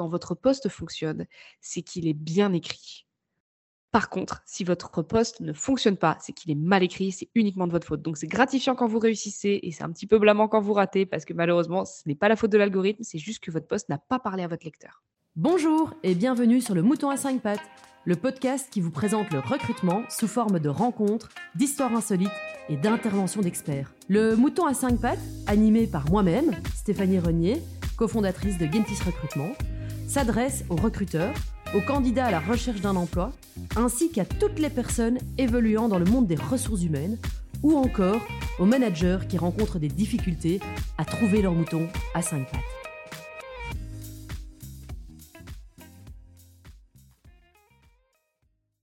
quand votre poste fonctionne, c'est qu'il est bien écrit. Par contre, si votre poste ne fonctionne pas, c'est qu'il est mal écrit, c'est uniquement de votre faute. Donc c'est gratifiant quand vous réussissez et c'est un petit peu blâmant quand vous ratez parce que malheureusement, ce n'est pas la faute de l'algorithme, c'est juste que votre poste n'a pas parlé à votre lecteur. Bonjour et bienvenue sur le Mouton à 5 pattes, le podcast qui vous présente le recrutement sous forme de rencontres, d'histoires insolites et d'interventions d'experts. Le Mouton à 5 pattes, animé par moi-même, Stéphanie Renier, cofondatrice de Gentis Recrutement, s'adresse aux recruteurs, aux candidats à la recherche d'un emploi, ainsi qu'à toutes les personnes évoluant dans le monde des ressources humaines, ou encore aux managers qui rencontrent des difficultés à trouver leur mouton à 5 pattes.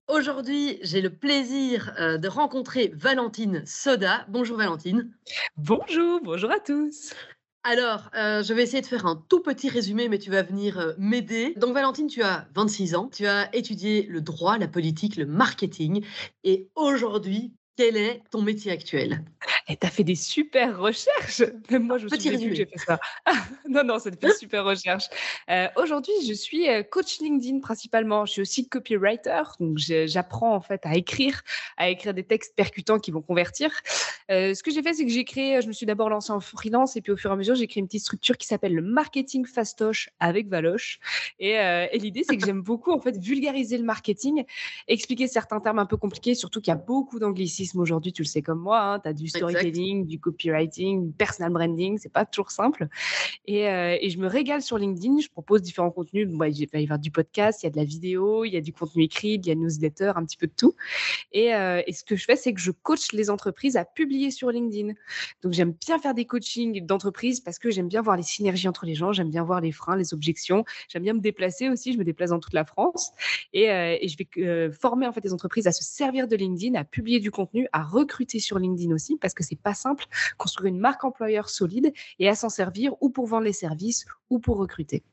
Aujourd'hui, j'ai le plaisir euh, de rencontrer Valentine Soda. Bonjour Valentine. Bonjour, bonjour à tous. Alors, euh, je vais essayer de faire un tout petit résumé, mais tu vas venir euh, m'aider. Donc, Valentine, tu as 26 ans, tu as étudié le droit, la politique, le marketing, et aujourd'hui, quel est ton métier actuel? Et tu as fait des super recherches. Même moi, je me souviens plus que j'ai fait ça. non, non, ça fait super recherche. Euh, Aujourd'hui, je suis euh, coach LinkedIn principalement. Je suis aussi copywriter. Donc, j'apprends en fait à écrire, à écrire des textes percutants qui vont convertir. Euh, ce que j'ai fait, c'est que j'ai créé, je me suis d'abord lancée en freelance et puis au fur et à mesure, j'ai créé une petite structure qui s'appelle le marketing fastoche avec Valoche. Et, euh, et l'idée, c'est que j'aime beaucoup en fait vulgariser le marketing, expliquer certains termes un peu compliqués, surtout qu'il y a beaucoup d'anglicismes aujourd'hui, tu le sais comme moi. tu as du storytelling, du copywriting, du personal branding, c'est pas toujours simple. Et, euh, et je me régale sur LinkedIn, je propose différents contenus. Bon, bah, il va y avoir du podcast, il y a de la vidéo, il y a du contenu écrit, il y a newsletter, un petit peu de tout. Et, euh, et ce que je fais, c'est que je coach les entreprises à publier sur LinkedIn. Donc, j'aime bien faire des coachings d'entreprise parce que j'aime bien voir les synergies entre les gens, j'aime bien voir les freins, les objections. J'aime bien me déplacer aussi, je me déplace dans toute la France. Et, euh, je vais former en fait les entreprises à se servir de LinkedIn, à publier du contenu, à recruter sur LinkedIn aussi, parce que c'est pas simple, construire une marque employeur solide et à s'en servir ou pour vendre les services ou pour recruter.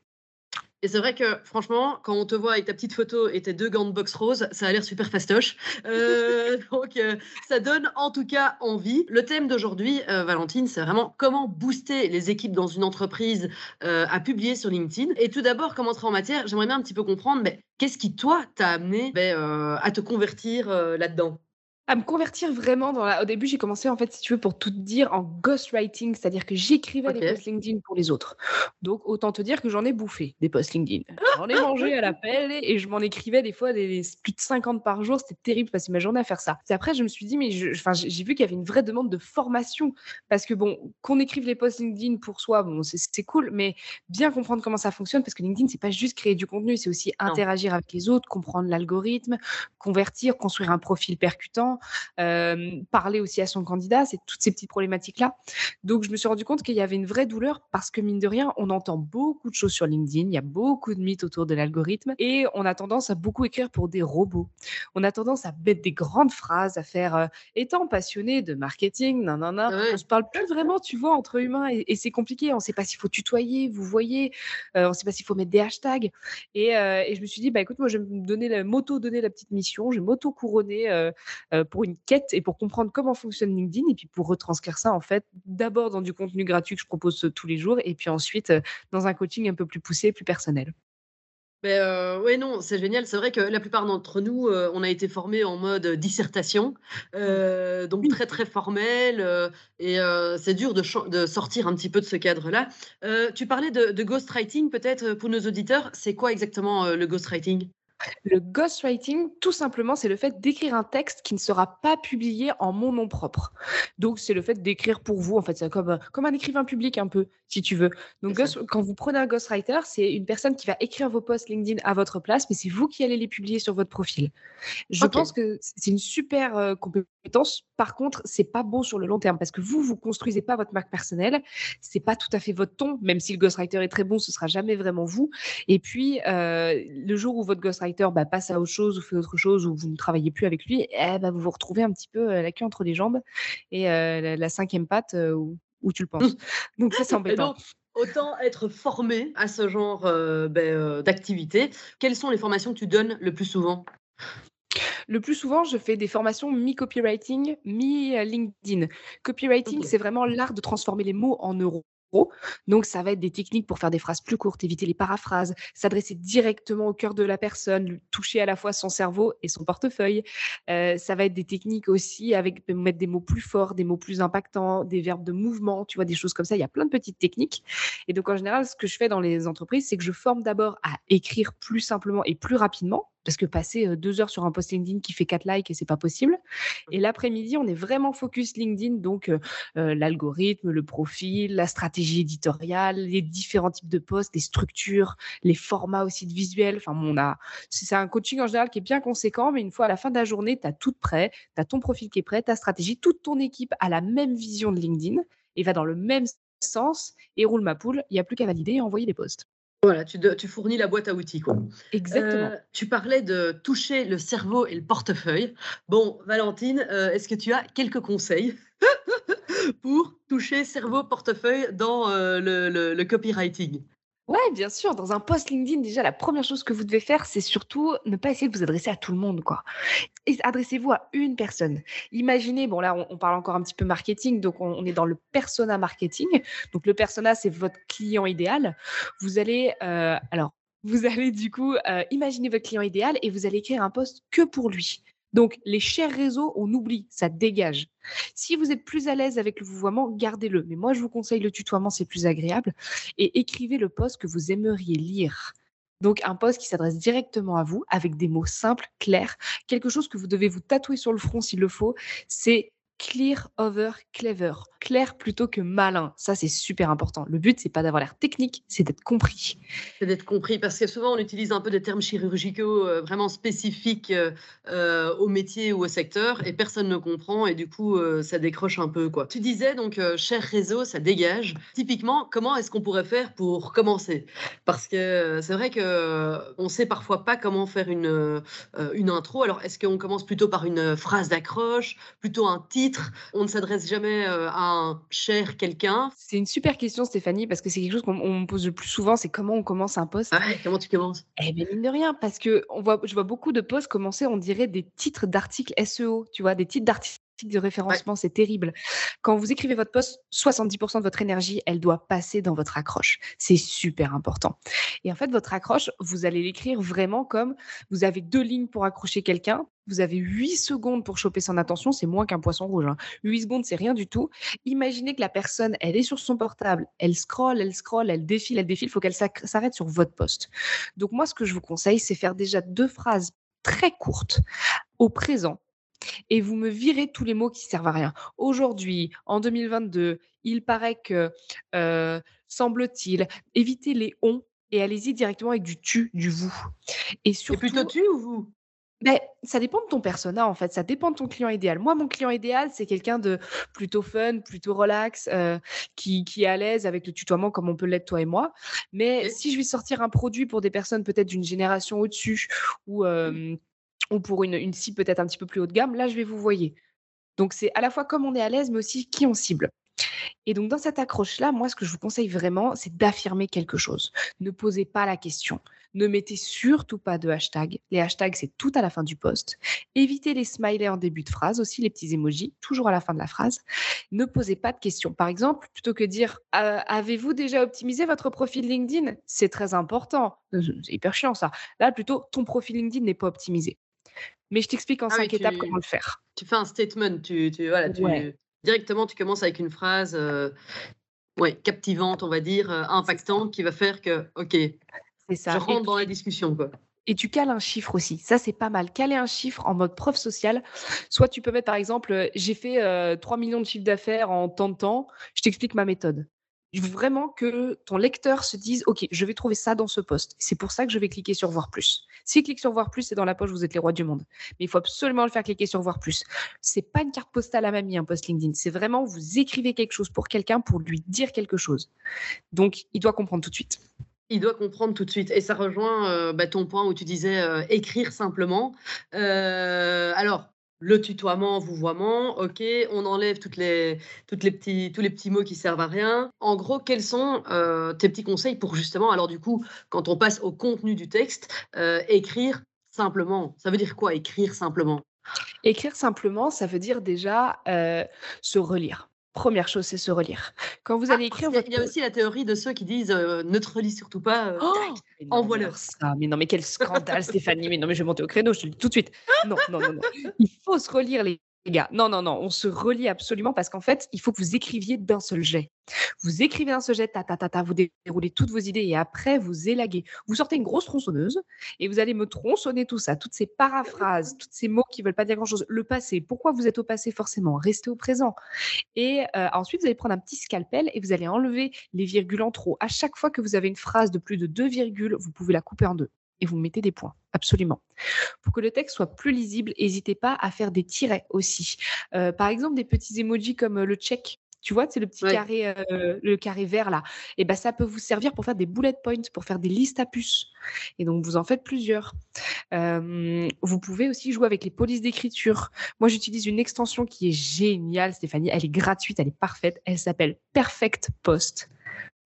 Et c'est vrai que, franchement, quand on te voit avec ta petite photo et tes deux gants de boxe rose, ça a l'air super fastoche. Euh, donc, euh, ça donne en tout cas envie. Le thème d'aujourd'hui, euh, Valentine, c'est vraiment comment booster les équipes dans une entreprise à publier sur LinkedIn. Et tout d'abord, comme entrer en matière, j'aimerais bien un petit peu comprendre, mais qu'est-ce qui, toi, t'a amené ben, à te convertir là-dedans? À me convertir vraiment dans la... Au début, j'ai commencé, en fait, si tu veux, pour tout te dire, en ghostwriting, c'est-à-dire que j'écrivais Ok. des posts LinkedIn pour les autres. Donc, autant te dire que j'en ai bouffé des posts LinkedIn. J'en ai mangé à la pelle et je m'en écrivais des fois des, des- plus de 50 par jour. C'était terrible, passer ma journée à faire ça. Et après, je me suis dit, mais j'ai vu qu'il y avait une vraie demande de formation. Parce que, bon, qu'on écrive les posts LinkedIn pour soi, bon, c'est c'est cool, mais bien comprendre comment ça fonctionne, parce que LinkedIn, c'est pas juste créer du contenu, c'est aussi Non. interagir avec les autres, comprendre l'algorithme, convertir, construire un profil percutant, euh, parler aussi à son candidat, c'est toutes ces petites problématiques-là. Donc, je me suis rendu compte qu'il y avait une vraie douleur parce que, mine de rien, on entend beaucoup de choses sur LinkedIn, il y a beaucoup de mythes autour de l'algorithme et on a tendance à beaucoup écrire pour des robots. On a tendance à mettre des grandes phrases, à faire euh, étant passionné de marketing, non, non, non. Ouais. On se parle plus vraiment, tu vois, entre humains et, et c'est compliqué. On ne sait pas s'il faut tutoyer, vous voyez, euh, on ne sait pas s'il faut mettre des hashtags. Et, et je me suis dit, bah écoute, moi, je vais me donner la m'auto-donner la petite mission, je vais m'auto-couronner pour une quête et pour comprendre comment fonctionne LinkedIn et puis pour retranscrire ça, en fait, d'abord dans du contenu gratuit que je propose euh, tous les jours et puis ensuite euh, dans un coaching un peu plus poussé, plus personnel. Ben euh, ouais, non, c'est génial. C'est vrai que la plupart d'entre nous, euh, on a été formés en mode dissertation, euh, donc très très formel, et c'est dur de, sortir un petit peu de ce cadre-là. Tu parlais de, de ghostwriting, peut-être pour nos auditeurs. C'est quoi exactement le ghostwriting? Le ghostwriting, tout simplement, c'est le fait d'écrire un texte qui ne sera pas publié en mon nom propre. Donc, c'est le fait d'écrire pour vous. En fait, c'est comme, comme un écrivain public, un peu, si tu veux. Donc, ghost- quand vous prenez un ghostwriter, c'est une personne qui va écrire vos posts LinkedIn à votre place, mais c'est vous qui allez les publier sur votre profil. Je pense que c'est une super euh, compétence. Par contre, c'est pas bon sur le long terme parce que vous, vous construisez pas votre marque personnelle. C'est pas tout à fait votre ton, même si le ghostwriter est très bon, ce sera jamais vraiment vous. Et puis, euh, le jour où votre ghostwriter bah, passe à autre chose ou fait autre chose ou vous ne travaillez plus avec lui, eh ben, vous vous retrouvez un petit peu euh, la queue entre les jambes et euh, la, la cinquième patte euh, où, où tu le penses. Donc ça, c'est embêtant. donc, autant être formé à ce genre ben, d'activité. Quelles sont les formations que tu donnes le plus souvent? Le plus souvent, je fais des formations mi-copywriting, mi-LinkedIn. Copywriting, c'est vraiment l'art de transformer les mots en euros. Donc, ça va être des techniques pour faire des phrases plus courtes, éviter les paraphrases, s'adresser directement au cœur de la personne, toucher à la fois son cerveau et son portefeuille. Euh, ça va être des techniques aussi avec mettre des mots plus forts, des mots plus impactants, des verbes de mouvement, tu vois, des choses comme ça. Il y a plein de petites techniques. Et donc, en général, ce que je fais dans les entreprises, c'est que je forme d'abord à écrire plus simplement et plus rapidement parce que passer deux heures sur un post LinkedIn qui fait 4 likes et c'est pas possible. Et l'après-midi, on est vraiment focus LinkedIn, donc l'algorithme, le profil, la stratégie éditoriale, les différents types de posts, les structures, les formats aussi de visuels. Enfin, on a, c'est un coaching en général qui est bien conséquent, mais une fois à la fin de la journée, tu as tout prêt, tu as ton profil qui est prêt, ta stratégie, toute ton équipe a la même vision de LinkedIn et va dans le même sens et roule ma poule. Il n'y a plus qu'à valider et envoyer des posts. Voilà, tu, fournis la boîte à outils. Quoi. Exactement. Euh, tu parlais de toucher le cerveau et le portefeuille. Bon, Valentine, euh, est-ce que tu as quelques conseils pour toucher cerveau, portefeuille dans euh, le copywriting? Ouais, bien sûr. Dans un post LinkedIn, déjà, la première chose que vous devez faire, c'est surtout ne pas essayer de vous adresser à tout le monde, quoi. Adressez-vous à une personne. Imaginez, bon là, on, parle encore un petit peu marketing, donc on, est dans le persona marketing. Donc le persona, c'est votre client idéal. Vous allez, euh, alors, vous allez du coup euh, imaginer votre client idéal et vous allez écrire un post que pour lui. Donc, les chers réseaux, on oublie, ça dégage. Si vous êtes plus à l'aise avec le vouvoiement, gardez-le. Mais moi, je vous conseille le tutoiement, c'est plus agréable. Et écrivez le post que vous aimeriez lire. Donc, un post qui s'adresse directement à vous avec des mots simples, clairs, quelque chose que vous devez vous tatouer sur le front s'il le faut. C'est clear over clever. Clair plutôt que malin. Ça, c'est super important. Le but, c'est pas d'avoir l'air technique, c'est d'être compris. C'est d'être compris parce que souvent, on utilise un peu des termes chirurgicaux euh, vraiment spécifiques euh, euh, au métier ou au secteur et personne ne comprend et du coup, ça décroche un peu. quoi. Tu disais donc, cher réseau, ça dégage. Typiquement, comment est-ce qu'on pourrait faire pour commencer? Parce que c'est vrai que on sait parfois pas comment faire une, une intro. Alors, est-ce qu'on commence plutôt par une phrase d'accroche, plutôt un titre? On ne s'adresse jamais euh, à un cher quelqu'un. C'est une super question, Stéphanie, parce que c'est quelque chose qu'on me pose le plus souvent, c'est comment on commence un poste. Comment tu commences? Eh bien, mine de rien, parce que on voit, je vois beaucoup de posts commencer, on dirait des titres d'articles SEO, tu vois, des titres d'articles de référencement, c'est terrible. Quand vous écrivez votre poste, 70% de votre énergie, elle doit passer dans votre accroche. C'est super important. Et en fait, votre accroche, vous allez l'écrire vraiment comme vous avez deux lignes pour accrocher quelqu'un. Vous avez 8 secondes pour choper son attention, c'est moins qu'un poisson rouge. 8 hein. secondes, c'est rien du tout. Imaginez que la personne, elle est sur son portable, elle scrolle, elle scrolle, elle défile, elle défile, il faut qu'elle s'arrête sur votre poste. Donc moi, ce que je vous conseille, c'est faire déjà deux phrases très courtes au présent et vous me virez tous les mots qui servent à rien. Aujourd'hui, en 2022, il paraît que, euh, semble-t-il, évitez les on et allez-y directement avec du tu, du vous. Et surtout. plutôt tu ou vous? Ben, ça dépend de ton persona en fait, ça dépend de ton client idéal. Moi, mon client idéal, c'est quelqu'un de plutôt fun, plutôt relax, euh, qui, qui est à l'aise avec le tutoiement comme on peut l'être toi et moi. Mais si je vais sortir un produit pour des personnes peut-être d'une génération au-dessus ou mmh ou pour une, cible peut-être un petit peu plus haut de gamme, là, je vais vous voyer. Donc, c'est à la fois comme on est à l'aise, mais aussi qui on cible. Et donc, dans cette accroche-là, moi, ce que je vous conseille vraiment, c'est d'affirmer quelque chose. Ne posez pas la question. Ne mettez surtout pas de hashtag. Les hashtags, c'est tout à la fin du post. Évitez les smileys en début de phrase, aussi les petits emojis, toujours à la fin de la phrase. Ne posez pas de questions. Par exemple, plutôt que dire «Euh, Avez-vous déjà optimisé votre profil LinkedIn? C'est très important. C'est hyper chiant ça. Là, plutôt, ton profil LinkedIn n'est pas optimisé. Mais je t'explique en ah cinq étapes comment le faire. Tu fais un statement, tu, voilà, directement tu commences avec une phrase euh, ouais, captivante, on va dire, euh, impactante, qui va faire que, ok, ça. je rentre dans la discussion. Quoi. Et tu cales un chiffre aussi. Ça, c'est pas mal. Caler un chiffre en mode preuve sociale. Soit tu peux mettre, par exemple, euh, j'ai fait 3 millions de chiffres d'affaires en tant de temps. Je t'explique ma méthode vraiment que ton lecteur se dise OK, je vais trouver ça dans ce poste. C'est pour ça que je vais cliquer sur voir plus. S'il clique sur voir plus, c'est dans la poche, vous êtes les rois du monde. Mais il faut absolument le faire cliquer sur voir plus. C'est pas une carte postale à mamie, un post LinkedIn. C'est vraiment vous écrivez quelque chose pour quelqu'un pour lui dire quelque chose. Donc, il doit comprendre tout de suite. Il doit comprendre tout de suite. Et ça rejoint euh, bah, ton point où tu disais euh, écrire simplement. Euh, alors, le tutoiement, vouvoiement, ok, on enlève toutes les, toutes les petits, tous les petits mots qui servent à rien. En gros, quels sont euh, tes petits conseils pour justement, alors du coup, quand on passe au contenu du texte, euh, écrire simplement? Ça veut dire quoi, écrire simplement? Écrire simplement, ça veut dire déjà euh, se relire. Première chose, c'est se relire. Quand vous Ah, allez écrire il y a- votre il y a aussi la théorie de ceux qui disent euh, ne te relis surtout pas. euh, Oh tac. Mais mais alors ça, mais non, mais quel scandale, Stéphanie. Mais non, mais je vais monter au créneau, je te le dis tout de suite. Non, non, non, non. Il faut se relire, les gars. Non, non, non, on se relie absolument parce qu'en fait, il faut que vous écriviez d'un seul jet. Vous écrivez d'un seul jet, ta, vous déroulez toutes vos idées et après, vous élaguez. Vous sortez une grosse tronçonneuse et vous allez me tronçonner tout ça, toutes ces paraphrases, tous ces mots qui veulent pas dire grand-chose. Le passé, pourquoi vous êtes au passé forcément? Restez au présent. Et euh, ensuite, vous allez prendre un petit scalpel et vous allez enlever les virgules en trop. À chaque fois que vous avez une phrase de plus de deux virgules, vous pouvez la couper en deux et vous mettez des points, absolument. Pour que le texte soit plus lisible, n'hésitez pas à faire des tirets aussi. Euh, par exemple, des petits emojis comme euh, le check. Tu vois, c'est le petit Ouais. carré, euh, le carré vert là. Et ben ça peut vous servir pour faire des bullet points, pour faire des listes à puces. Et donc vous en faites plusieurs. Euh, vous pouvez aussi jouer avec les polices d'écriture. Moi, j'utilise une extension qui est géniale, Stéphanie. Elle est gratuite, elle est parfaite. Elle s'appelle Perfect Post.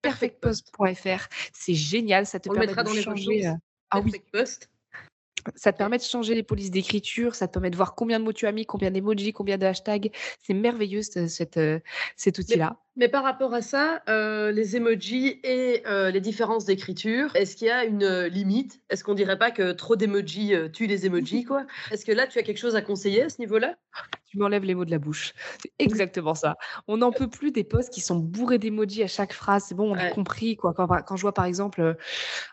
Perfectpost.fr. C'est génial, ça te On permet mettra de dans changer. Ah oui, Post. ça te permet de changer les polices d'écriture, ça te permet de voir combien de mots tu as mis, combien d'emojis, combien de hashtags. C'est merveilleux cette, euh, cet outil-là. Mais par rapport à ça, euh, les emojis et euh, les différences d'écriture, est-ce qu'il y a une limite? Est-ce qu'on dirait pas que trop d'emojis euh, tue les emojis quoi? Est-ce que là tu as quelque chose à conseiller à ce niveau-là? Tu m'enlèves les mots de la bouche. C'est exactement ça. On n'en peut plus des posts qui sont bourrés d'emojis à chaque phrase. C'est bon, on a compris. Quoi. Quand, quand je vois par exemple,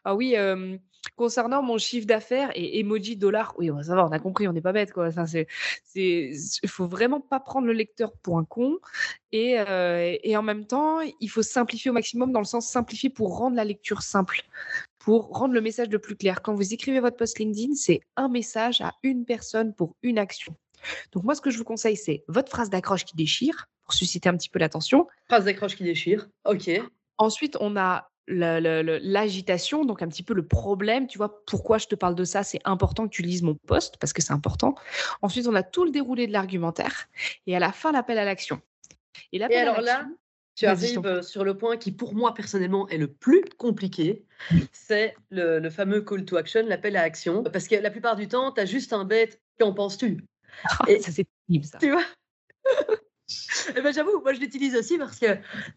ah oui, concernant mon chiffre d'affaires et emoji dollar, oui, ça va, on a compris, on n'est pas bête. Quoi. Ça, c'est, c'est, il faut vraiment pas prendre le lecteur pour un con. Et, euh, et en même temps, il faut simplifier au maximum dans le sens simplifier pour rendre la lecture simple, pour rendre le message le plus clair. Quand vous écrivez votre post LinkedIn, c'est un message à une personne pour une action. Donc moi, ce que je vous conseille, c'est votre phrase d'accroche qui déchire pour susciter un petit peu l'attention. Phrase d'accroche qui déchire. Ok. Ensuite, on a l'agitation, donc un petit peu le problème. Tu vois, pourquoi je te parle de ça C'est important que tu lises mon post parce que c'est important. Ensuite, on a tout le déroulé de l'argumentaire et à la fin, l'appel à l'action. Et Et alors là, tu arrives sur le point qui pour moi personnellement est le plus compliqué, c'est le, le fameux call to action, l'appel à action. Parce que la plupart du temps, tu as juste un bête, qu'en penses-tu? Et- ça c'est terrible ça. Tu vois? Eh ben, j'avoue, moi je l'utilise aussi parce que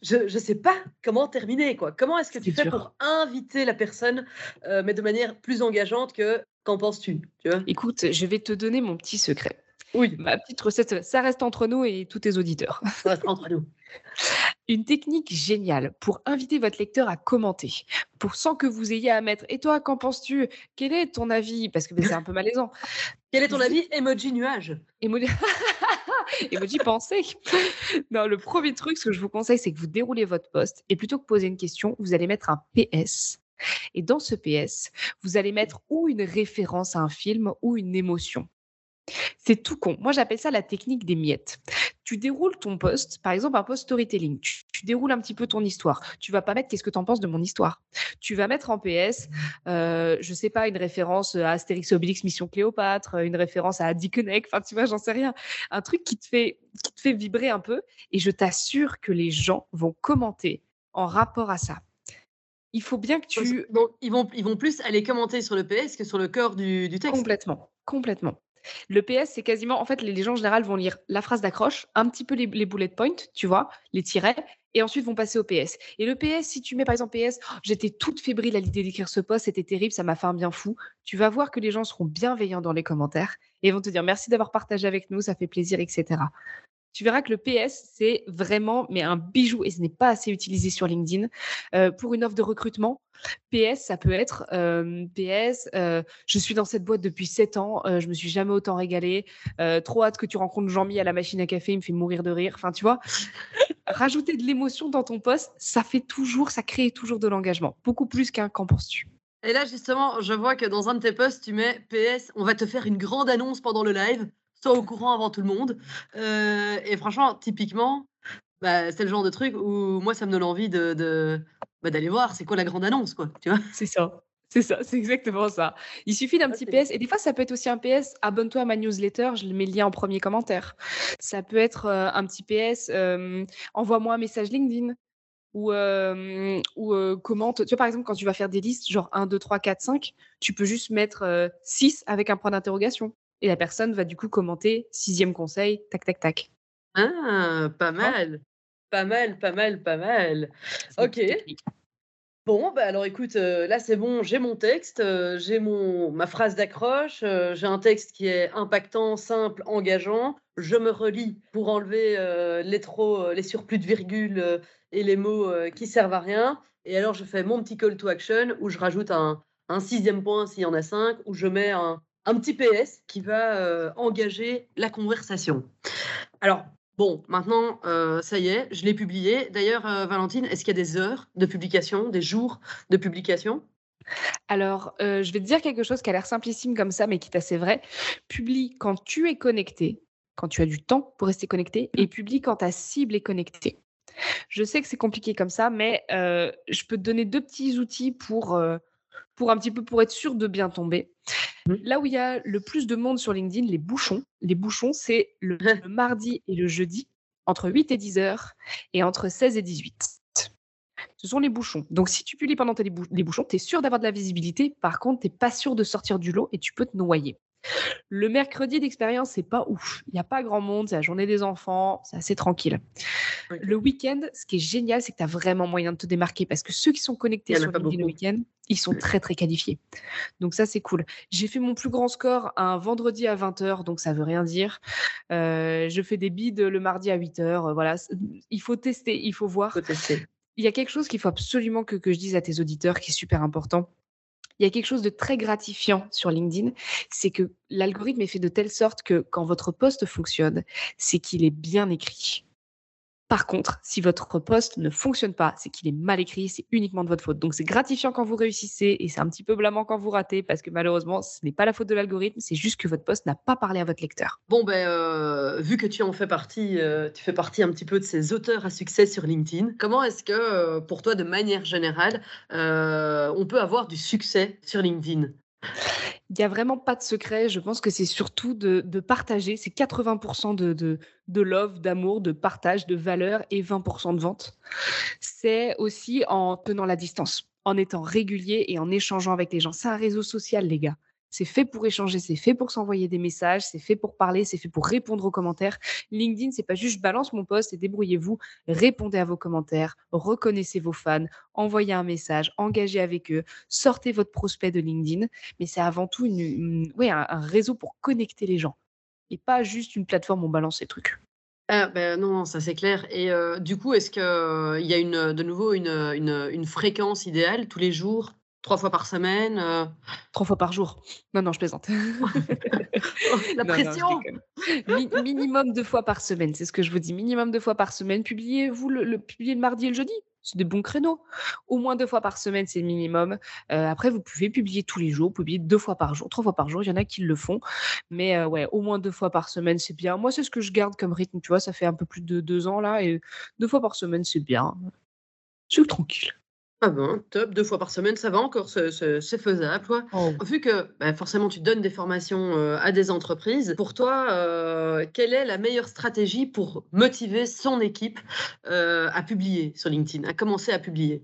je ne sais pas comment terminer. Quoi. Comment est-ce que tu fais pour inviter la personne, euh, mais de manière plus engageante que qu'en penses-tu tu vois? Écoute, je vais te donner mon petit secret. Oui, Ma petite recette, ça reste entre nous et tous tes auditeurs. ça reste entre nous. Une technique géniale pour inviter votre lecteur à commenter, pour sans que vous ayez à mettre. Et toi, qu'en penses-tu? Quel est ton avis? Parce que ben, c'est un peu malaisant. Quel est ton avis Emoji nuage. Emoji, Emoji pensée. Non, le premier truc, ce que je vous conseille, c'est que vous déroulez votre poste et plutôt que poser une question, vous allez mettre un PS. Et dans ce PS, vous allez mettre ou une référence à un film ou une émotion. C'est tout con. Moi, j'appelle ça la technique des miettes. Tu déroules ton poste, par exemple un post storytelling. Tu, tu déroules un petit peu ton histoire. Tu vas pas mettre qu'est-ce que tu en penses de mon histoire. Tu vas mettre en PS, euh, je sais pas, une référence à Astérix Obélix Mission Cléopâtre, une référence à Dickeneck, enfin tu vois, j'en sais rien. Un truc qui te fait qui te fait vibrer un peu. Et je t'assure que les gens vont commenter en rapport à ça. Il faut bien que tu Donc, ils vont, ils vont plus aller commenter sur le PS que sur le corps du, du texte. Complètement, complètement. Le PS, c'est quasiment, en fait, les gens en général vont lire la phrase d'accroche, un petit peu les, les bullet points, tu vois, les tirets, et ensuite vont passer au PS. Et le PS, si tu mets par exemple PS, Oh, j'étais toute fébrile à l'idée d'écrire ce post, c'était terrible, ça m'a fait un bien fou. Tu vas voir que les gens seront bienveillants dans les commentaires et vont te dire merci d'avoir partagé avec nous, ça fait plaisir, etc. Tu verras que le PS, c'est vraiment mais un bijou et ce n'est pas assez utilisé sur LinkedIn. Euh, pour une offre de recrutement, PS, ça peut être euh, PS, euh, je suis dans cette boîte depuis 7 ans, je me suis jamais autant régalée, trop hâte que tu rencontres Jean-Mi à la machine à café, il me fait mourir de rire. Enfin, tu vois, rajouter de l'émotion dans ton poste, ça fait toujours, ça crée toujours de l'engagement, beaucoup plus qu'un qu'en penses-tu? Et là, justement, je vois que dans un de tes posts, tu mets PS, on va te faire une grande annonce pendant le live, sois au courant avant tout le monde. Euh, et franchement, typiquement, bah, c'est le genre de truc où moi, ça me donne envie de, de- bah, d'aller voir c'est quoi la grande annonce, quoi. Tu vois? C'est ça. C'est ça, c'est exactement ça. Il suffit d'un Ah, petit PS. Et des fois, ça peut être aussi un PS, abonne-toi à ma newsletter, je mets le lien en premier commentaire. Ça peut être euh, un petit PS, euh, envoie-moi un message LinkedIn. Ou, euh, ou euh, commente. Tu vois, par exemple, quand tu vas faire des listes, genre 1, 2, 3, 4, 5, tu peux juste mettre 6 avec un point d'interrogation. Et la personne va du coup commenter sixième conseil, tac, tac, tac. Ah, pas mal. Pas mal, pas mal, pas mal. Ok. Bon, bah alors écoute, euh, là c'est bon, j'ai mon texte, euh, j'ai mon ma phrase d'accroche, euh, j'ai un texte qui est impactant, simple, engageant. Je me relis pour enlever les trop, les surplus de virgule et les mots qui servent à rien. Et alors je fais mon petit call to action où je rajoute un, un sixième point s'il y en a cinq, où je mets un, un petit PS qui va engager la conversation. Alors Bon, maintenant, euh, ça y est, je l'ai publié. D'ailleurs, euh, Valentine, est-ce qu'il y a des heures de publication, des jours de publication? Alors, euh, je vais te dire quelque chose qui a l'air simplissime comme ça, mais qui est assez vrai. Publie quand tu es connecté, quand tu as du temps pour rester connecté, et publie quand ta cible est connectée. Je sais que c'est compliqué comme ça, mais je peux te donner deux petits outils pour, pour un petit peu pour être sûr de bien tomber. Mmh. Là où il y a le plus de monde sur LinkedIn, les bouchons. Les bouchons, c'est le, mardi et le jeudi, entre 8 et 10 heures, et entre 16 et 18. Ce sont les bouchons. Donc, si tu publies pendant les, les bouchons, tu es sûr d'avoir de la visibilité. Par contre, tu n'es pas sûr de sortir du lot et tu peux te noyer. Le mercredi d'expérience, c'est pas ouf. Il n'y a pas grand monde, c'est la journée des enfants, c'est assez tranquille. Le week-end, ce qui est génial, c'est que tu as vraiment moyen de te démarquer parce que ceux qui sont connectés sur LinkedIn le week-end, ils sont très très qualifiés. Donc ça, c'est cool. J'ai fait mon plus grand score un vendredi à 20h, donc ça veut rien dire. Euh, je fais des bids le mardi à 8h. Voilà, il faut tester, il faut voir. Il y a quelque chose qu'il faut absolument que, que je dise à tes auditeurs qui est super important il y a quelque chose de très gratifiant sur LinkedIn, c'est que l'algorithme est fait de telle sorte que quand votre poste fonctionne, c'est qu'il est bien écrit. Par contre, si votre poste ne fonctionne pas, c'est qu'il est mal écrit, c'est uniquement de votre faute. Donc c'est gratifiant quand vous réussissez et c'est un petit peu blâmant quand vous ratez parce que malheureusement, ce n'est pas la faute de l'algorithme, c'est juste que votre poste n'a pas parlé à votre lecteur. Bon ben euh, vu que tu en fais partie, euh, tu fais partie un petit peu de ces auteurs à succès sur LinkedIn. Comment est-ce que euh, pour toi, de manière générale, on peut avoir du succès sur LinkedIn? Il n'y a vraiment pas de secret. Je pense que c'est surtout de, partager. C'est 80% de, de, love, d'amour, de partage, de valeur et 20% de vente. C'est aussi en tenant la distance, en étant régulier et en échangeant avec les gens. C'est un réseau social, les gars. C'est fait pour échanger, c'est fait pour s'envoyer des messages, c'est fait pour parler, c'est fait pour répondre aux commentaires. LinkedIn, c'est pas juste balance mon post et débrouillez-vous. Répondez à vos commentaires, reconnaissez vos fans, envoyez un message, engagez avec eux, sortez votre prospect de LinkedIn. Mais c'est avant tout un, réseau pour connecter les gens et pas juste une plateforme où on balance ces trucs. Ah, ben non, ça c'est clair. Et euh, du coup, est-ce qu'il euh, y a une, de nouveau une, fréquence idéale tous les jours Trois fois par semaine euh. Trois fois par jour. Non, non, je plaisante. La pression Minimum deux fois par semaine, c'est ce que je vous dis. Minimum deux fois par semaine. Publiez-vous le, publiez le mardi et le jeudi. C'est des bons créneaux. Au moins deux fois par semaine, c'est le minimum. Euh, après, vous pouvez publier tous les jours, publier deux fois par jour, trois fois par jour. Il y en a qui le font. Mais euh, ouais, au moins deux fois par semaine, c'est bien. Moi, c'est ce que je garde comme rythme. Tu vois, ça fait un peu plus de deux ans là. Et deux fois par semaine, c'est bien. C'est tranquille. Ah ben, top, deux fois par semaine, ça va encore, c'est faisable. Quoi. Oh. Vu que bah, forcément tu donnes des formations euh, à des entreprises, pour toi, euh, quelle est la meilleure stratégie pour motiver son équipe euh, à publier sur LinkedIn, à commencer à publier?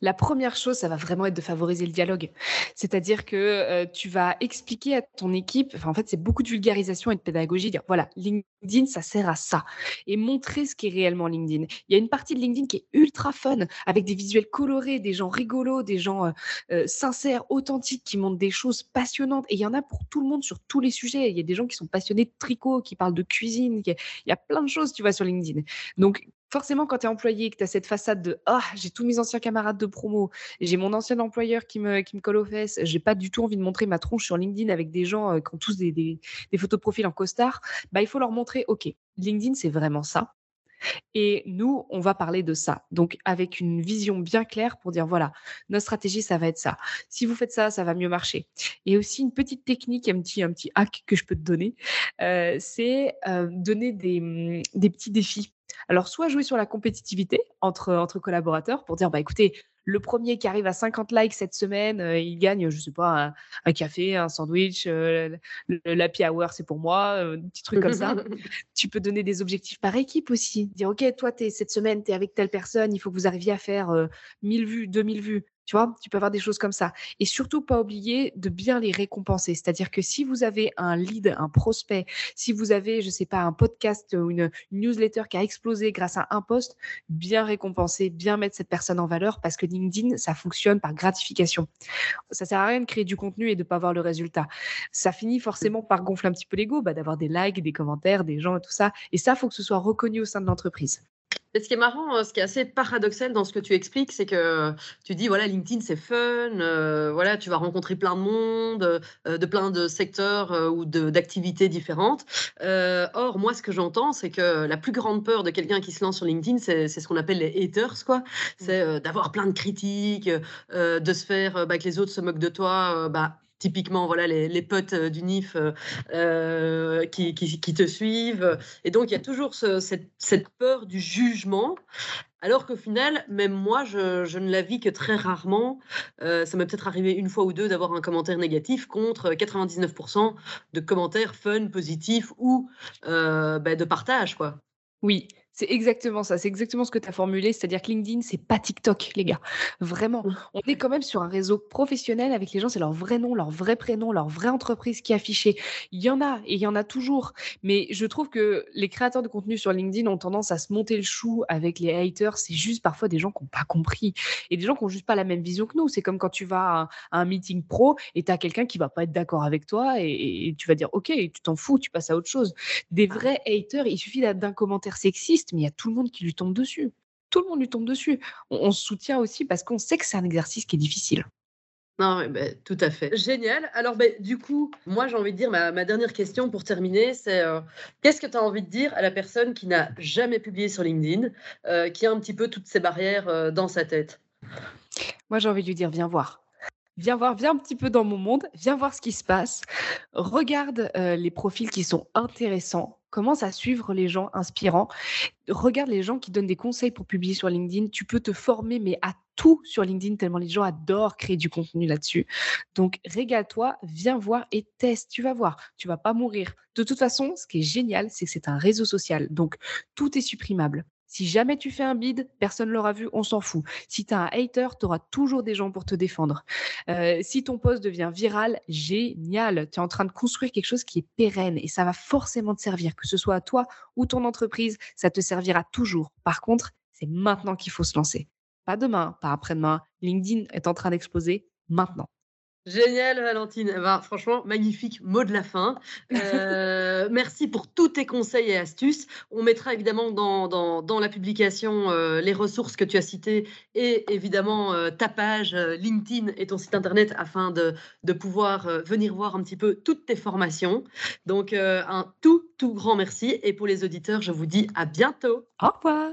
La première chose, ça va vraiment être de favoriser le dialogue. C'est-à-dire que euh, tu vas expliquer à ton équipe, en fait, c'est beaucoup de vulgarisation et de pédagogie, dire voilà, LinkedIn, ça sert à ça. Et montrer ce qu'est réellement LinkedIn. Il y a une partie de LinkedIn qui est ultra fun, avec des visuels colorés, des gens rigolos, des gens euh, euh, sincères, authentiques, qui montrent des choses passionnantes. Et il y en a pour tout le monde sur tous les sujets. Il y a des gens qui sont passionnés de tricot, qui parlent de cuisine. Il y a plein de choses, tu vois, sur LinkedIn. Donc, forcément, quand tu es employé, que tu as cette façade de Ah, j'ai tous mes anciens camarades de promo, j'ai mon ancien employeur qui me, qui me colle aux fesses, j'ai pas du tout envie de montrer ma tronche sur LinkedIn avec des gens euh, qui ont tous des, photos de profil en costard, bah, il faut leur montrer Ok, LinkedIn, c'est vraiment ça. Et nous, on va parler de ça. Donc, avec une vision bien claire pour dire, voilà, notre stratégie, ça va être ça. Si vous faites ça, ça va mieux marcher. Et aussi, une petite technique, un petit, un petit hack que je peux te donner, euh, c'est euh, donner des petits défis alors, soit jouer sur la compétitivité entre, entre collaborateurs pour dire, bah écoutez, le premier qui arrive à 50 likes cette semaine, euh, il gagne, je sais pas, un, café, un sandwich, euh, l'happy hour, c'est pour moi, euh, un petit truc comme ça. tu peux donner des objectifs par équipe aussi. Dire, OK, toi, es, cette semaine, tu es avec telle personne, il faut que vous arriviez à faire 1000 vues, 2000 vues. Tu vois, tu peux avoir des choses comme ça. Et surtout, pas oublier de bien les récompenser. C'est-à-dire que si vous avez un lead, un prospect, si vous avez, je sais pas, un podcast ou une, newsletter qui a explosé grâce à un post, bien récompenser, bien mettre cette personne en valeur parce que LinkedIn, ça fonctionne par gratification. Ça sert à rien de créer du contenu et de pas voir le résultat. Ça finit forcément par gonfler un petit peu l'ego, bah, d'avoir des likes, des commentaires, des gens et tout ça. Et ça, faut que ce soit reconnu au sein de l'entreprise ce qui est marrant, euh, ce qui est assez paradoxal dans ce que tu expliques, c'est que tu dis voilà LinkedIn c'est fun, euh, voilà tu vas rencontrer plein de monde, euh, de plein de secteurs ou d'activités différentes. or moi ce que j'entends c'est que la plus grande peur de quelqu'un qui se lance sur LinkedIn c'est ce qu'on appelle les haters quoi, c'est d'avoir plein de critiques, de se faire bah, que les autres se moquent de toi, bah typiquement voilà les, potes euh, du NIF euh, euh, qui, te suivent. Et donc il y a toujours cette, peur du jugement. Alors qu'au final, même moi, je, ne la vis que très rarement. ça m'est peut-être arrivé une fois ou deux d'avoir un commentaire négatif contre 99% de commentaires fun, positifs ou bah, de partage. quoi. Oui, c'est exactement ça, c'est exactement ce que tu as formulé, c'est-à-dire que LinkedIn, c'est pas TikTok, les gars. Vraiment, on est quand même sur un réseau professionnel avec les gens, c'est leur vrai nom, leur vrai prénom, leur vraie entreprise qui est affichée. Il y en a et il y en a toujours, mais je trouve que les créateurs de contenu sur LinkedIn ont tendance à se monter le chou avec les haters. C'est juste parfois des gens qui n'ont pas compris et des gens qui n'ont juste pas la même vision que nous. C'est comme quand tu vas à un, meeting pro et tu as quelqu'un qui va pas être d'accord avec toi et, et tu vas dire OK, tu t'en fous, tu passes à autre chose. Des vrais haters, il suffit d'un commentaire sexiste mais il y a tout le monde qui lui tombe dessus. Tout le monde lui tombe dessus. On, se soutient aussi parce qu'on sait que c'est un exercice qui est difficile. Non, bah, tout à fait. Génial. Alors, bah, du coup, moi, j'ai envie de dire, ma, dernière question pour terminer, c'est euh, qu'est-ce que tu as envie de dire à la personne qui n'a jamais publié sur LinkedIn, euh, qui a un petit peu toutes ces barrières euh, dans sa tête? Moi, j'ai envie de lui dire, viens voir. Viens voir, viens un petit peu dans mon monde, viens voir ce qui se passe. Regarde les profils qui sont intéressants commence à suivre les gens inspirants. Regarde les gens qui donnent des conseils pour publier sur LinkedIn. Tu peux te former, mais à tout sur LinkedIn, tellement les gens adorent créer du contenu là-dessus. Donc, régale-toi, viens voir et teste. Tu vas voir, tu vas pas mourir. De toute façon, ce qui est génial, c'est que c'est un réseau social. Donc, tout est supprimable. Si jamais tu fais un bid, personne ne l'aura vu, on s'en fout. Si tu as un hater, tu auras toujours des gens pour te défendre. Euh, si ton post devient viral, génial. Tu es en train de construire quelque chose qui est pérenne et ça va forcément te servir, que ce soit à toi ou ton entreprise, ça te servira toujours. Par contre, c'est maintenant qu'il faut se lancer. Pas demain, pas après-demain. LinkedIn est en train d'exploser maintenant. Génial, Valentine. Eh ben, franchement, magnifique mot de la fin. Euh, merci pour tous tes conseils et astuces. On mettra évidemment dans, dans, la publication euh, les ressources que tu as citées et évidemment euh, ta page LinkedIn et ton site internet afin de, de pouvoir venir voir un petit peu toutes tes formations. Donc, un tout, tout grand merci. Et pour les auditeurs, je vous dis à bientôt. Au revoir.